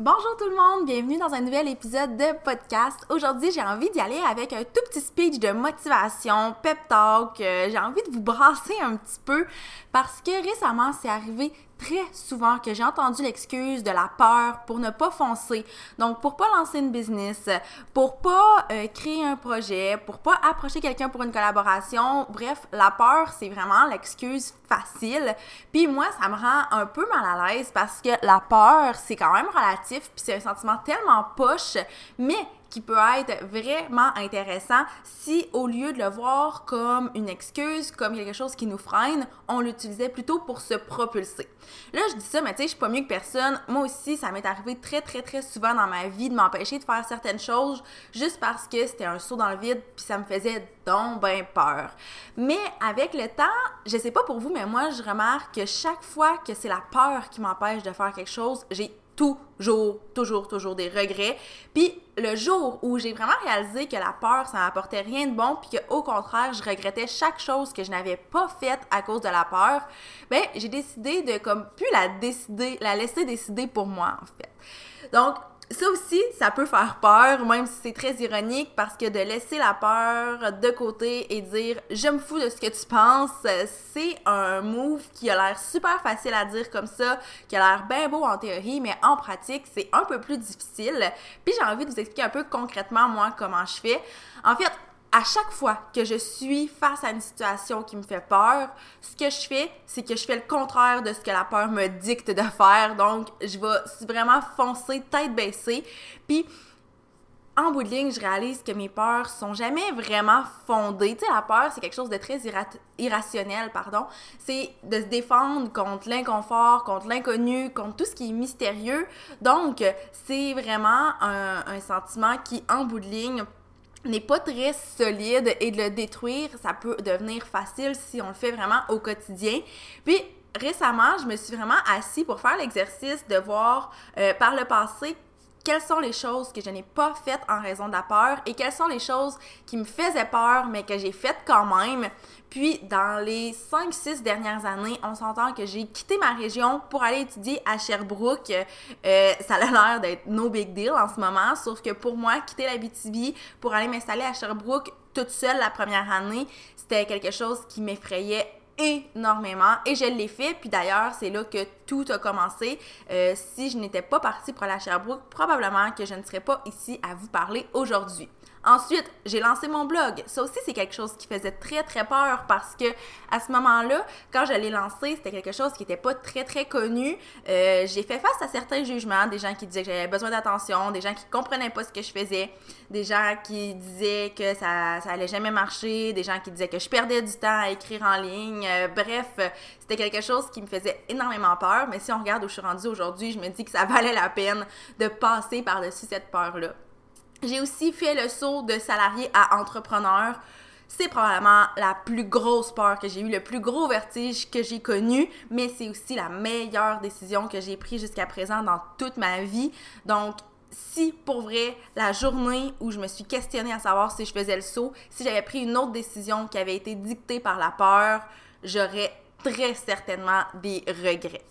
Bonjour tout le monde, bienvenue dans un nouvel épisode de podcast. Aujourd'hui, j'ai envie d'y aller avec un tout petit speech de motivation, pep talk. Euh, j'ai envie de vous brasser un petit peu parce que récemment, c'est arrivé très souvent que j'ai entendu l'excuse de la peur pour ne pas foncer. Donc, pour pas lancer une business, pour pas euh, créer un projet, pour pas approcher quelqu'un pour une collaboration. Bref, la peur, c'est vraiment l'excuse facile. Puis moi, ça me rend un peu mal à l'aise parce que la peur, c'est quand même relatif, puis c'est un sentiment tellement poche, mais qui peut être vraiment intéressant si au lieu de le voir comme une excuse, comme quelque chose qui nous freine, on l'utilisait plutôt pour se propulser. Là, je dis ça, mais tu sais, je suis pas mieux que personne. Moi aussi, ça m'est arrivé très, très, très souvent dans ma vie de m'empêcher de faire certaines choses juste parce que c'était un saut dans le vide, puis ça me faisait donc peur. Mais avec le temps, je sais pas pour vous, mais moi, je remarque que chaque fois que c'est la peur qui m'empêche de faire quelque chose, j'ai toujours, toujours, toujours des regrets. Puis le jour où j'ai vraiment réalisé que la peur, ça n'apportait rien de bon, puis qu'au contraire, je regrettais chaque chose que je n'avais pas faite à cause de la peur, ben j'ai décidé de plus la décider, la laisser décider pour moi en fait. Donc ça aussi, ça peut faire peur, même si c'est très ironique, parce que de laisser la peur de côté et dire je me fous de ce que tu penses, c'est un move qui a l'air super facile à dire comme ça, qui a l'air bien beau en théorie, mais en pratique, c'est un peu plus difficile. Puis j'ai envie de vous expliquer un peu concrètement, moi, comment je fais. En fait, à chaque fois que je suis face à une situation qui me fait peur, ce que je fais, c'est que je fais le contraire de ce que la peur me dicte de faire. Donc, je vais vraiment foncer tête baissée. Puis, en bout de ligne, je réalise que mes peurs sont jamais vraiment fondées. Tu sais, la peur, c'est quelque chose de très irrationnel, pardon. C'est de se défendre contre l'inconfort, contre l'inconnu, contre tout ce qui est mystérieux. Donc, c'est vraiment un, un sentiment qui, en bout de ligne, n'est pas très solide et de le détruire, ça peut devenir facile si on le fait vraiment au quotidien. Puis récemment, je me suis vraiment assis pour faire l'exercice de voir euh, par le passé quelles sont les choses que je n'ai pas faites en raison de la peur et quelles sont les choses qui me faisaient peur mais que j'ai faites quand même. Puis dans les 5-6 dernières années, on s'entend que j'ai quitté ma région pour aller étudier à Sherbrooke. Euh, ça a l'air d'être no big deal en ce moment, sauf que pour moi, quitter la BTB pour aller m'installer à Sherbrooke toute seule la première année, c'était quelque chose qui m'effrayait énormément et je l'ai fait. Puis d'ailleurs, c'est là que tout a commencé. Euh, si je n'étais pas partie pour à Sherbrooke, probablement que je ne serais pas ici à vous parler aujourd'hui. Ensuite, j'ai lancé mon blog. Ça aussi, c'est quelque chose qui faisait très, très peur parce que à ce moment-là, quand je l'ai lancé, c'était quelque chose qui n'était pas très, très connu. Euh, j'ai fait face à certains jugements, des gens qui disaient que j'avais besoin d'attention, des gens qui comprenaient pas ce que je faisais, des gens qui disaient que ça, ça allait jamais marcher, des gens qui disaient que je perdais du temps à écrire en ligne. Euh, bref, c'était quelque chose qui me faisait énormément peur. Mais si on regarde où je suis rendue aujourd'hui, je me dis que ça valait la peine de passer par-dessus cette peur-là. J'ai aussi fait le saut de salarié à entrepreneur. C'est probablement la plus grosse peur que j'ai eue, le plus gros vertige que j'ai connu, mais c'est aussi la meilleure décision que j'ai prise jusqu'à présent dans toute ma vie. Donc, si pour vrai, la journée où je me suis questionnée à savoir si je faisais le saut, si j'avais pris une autre décision qui avait été dictée par la peur, j'aurais très certainement des regrets.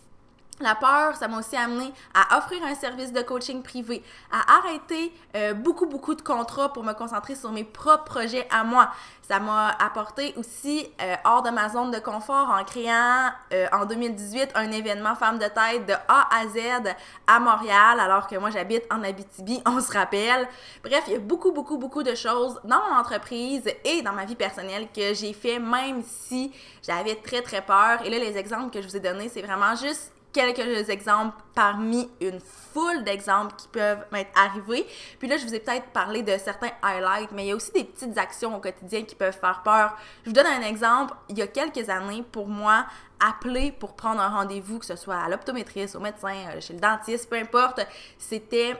La peur, ça m'a aussi amené à offrir un service de coaching privé, à arrêter euh, beaucoup, beaucoup de contrats pour me concentrer sur mes propres projets à moi. Ça m'a apporté aussi euh, hors de ma zone de confort en créant euh, en 2018 un événement Femmes de tête de A à Z à Montréal, alors que moi j'habite en Abitibi, on se rappelle. Bref, il y a beaucoup, beaucoup, beaucoup de choses dans mon entreprise et dans ma vie personnelle que j'ai fait même si j'avais très, très peur. Et là, les exemples que je vous ai donnés, c'est vraiment juste quelques exemples parmi une foule d'exemples qui peuvent m'être arrivés. Puis là, je vous ai peut-être parlé de certains highlights, mais il y a aussi des petites actions au quotidien qui peuvent faire peur. Je vous donne un exemple. Il y a quelques années, pour moi, appeler pour prendre un rendez-vous, que ce soit à l'optométriste, au médecin, euh, chez le dentiste, peu importe, c'était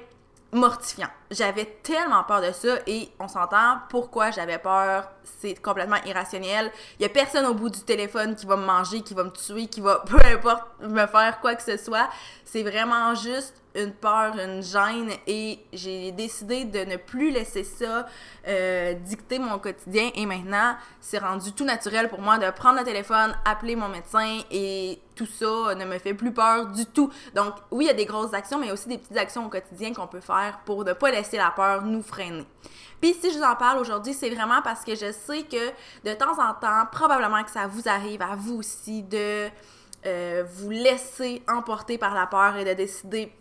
mortifiant. J'avais tellement peur de ça et on s'entend pourquoi j'avais peur, c'est complètement irrationnel. Il y a personne au bout du téléphone qui va me manger, qui va me tuer, qui va peu importe me faire quoi que ce soit. C'est vraiment juste une peur, une gêne et j'ai décidé de ne plus laisser ça euh, dicter mon quotidien et maintenant c'est rendu tout naturel pour moi de prendre le téléphone, appeler mon médecin et tout ça ne me fait plus peur du tout. Donc oui, il y a des grosses actions mais il y a aussi des petites actions au quotidien qu'on peut faire pour ne pas laisser la peur nous freiner. Puis si je vous en parle aujourd'hui, c'est vraiment parce que je sais que de temps en temps, probablement que ça vous arrive à vous aussi de euh, vous laisser emporter par la peur et de décider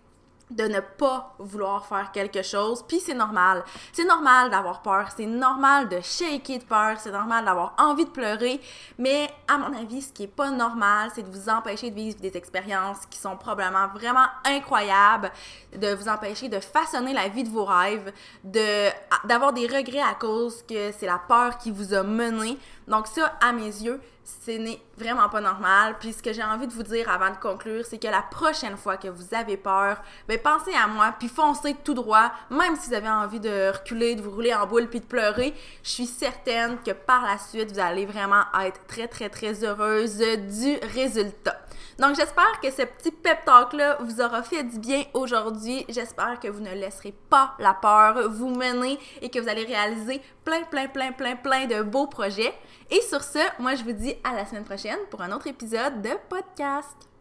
de ne pas vouloir faire quelque chose, puis c'est normal. C'est normal d'avoir peur, c'est normal de shaker de peur, c'est normal d'avoir envie de pleurer, mais à mon avis, ce qui est pas normal, c'est de vous empêcher de vivre des expériences qui sont probablement vraiment incroyables, de vous empêcher de façonner la vie de vos rêves, de d'avoir des regrets à cause que c'est la peur qui vous a mené. Donc ça, à mes yeux, ce n'est vraiment pas normal. Puis ce que j'ai envie de vous dire avant de conclure, c'est que la prochaine fois que vous avez peur, ben pensez à moi, puis foncez tout droit, même si vous avez envie de reculer, de vous rouler en boule, puis de pleurer. Je suis certaine que par la suite, vous allez vraiment être très, très, très heureuse du résultat. Donc j'espère que ce petit pep talk-là vous aura fait du bien aujourd'hui. J'espère que vous ne laisserez pas la peur vous mener et que vous allez réaliser plein, plein, plein, plein, plein de beaux projets. Et sur ce, moi je vous dis à la semaine prochaine pour un autre épisode de podcast.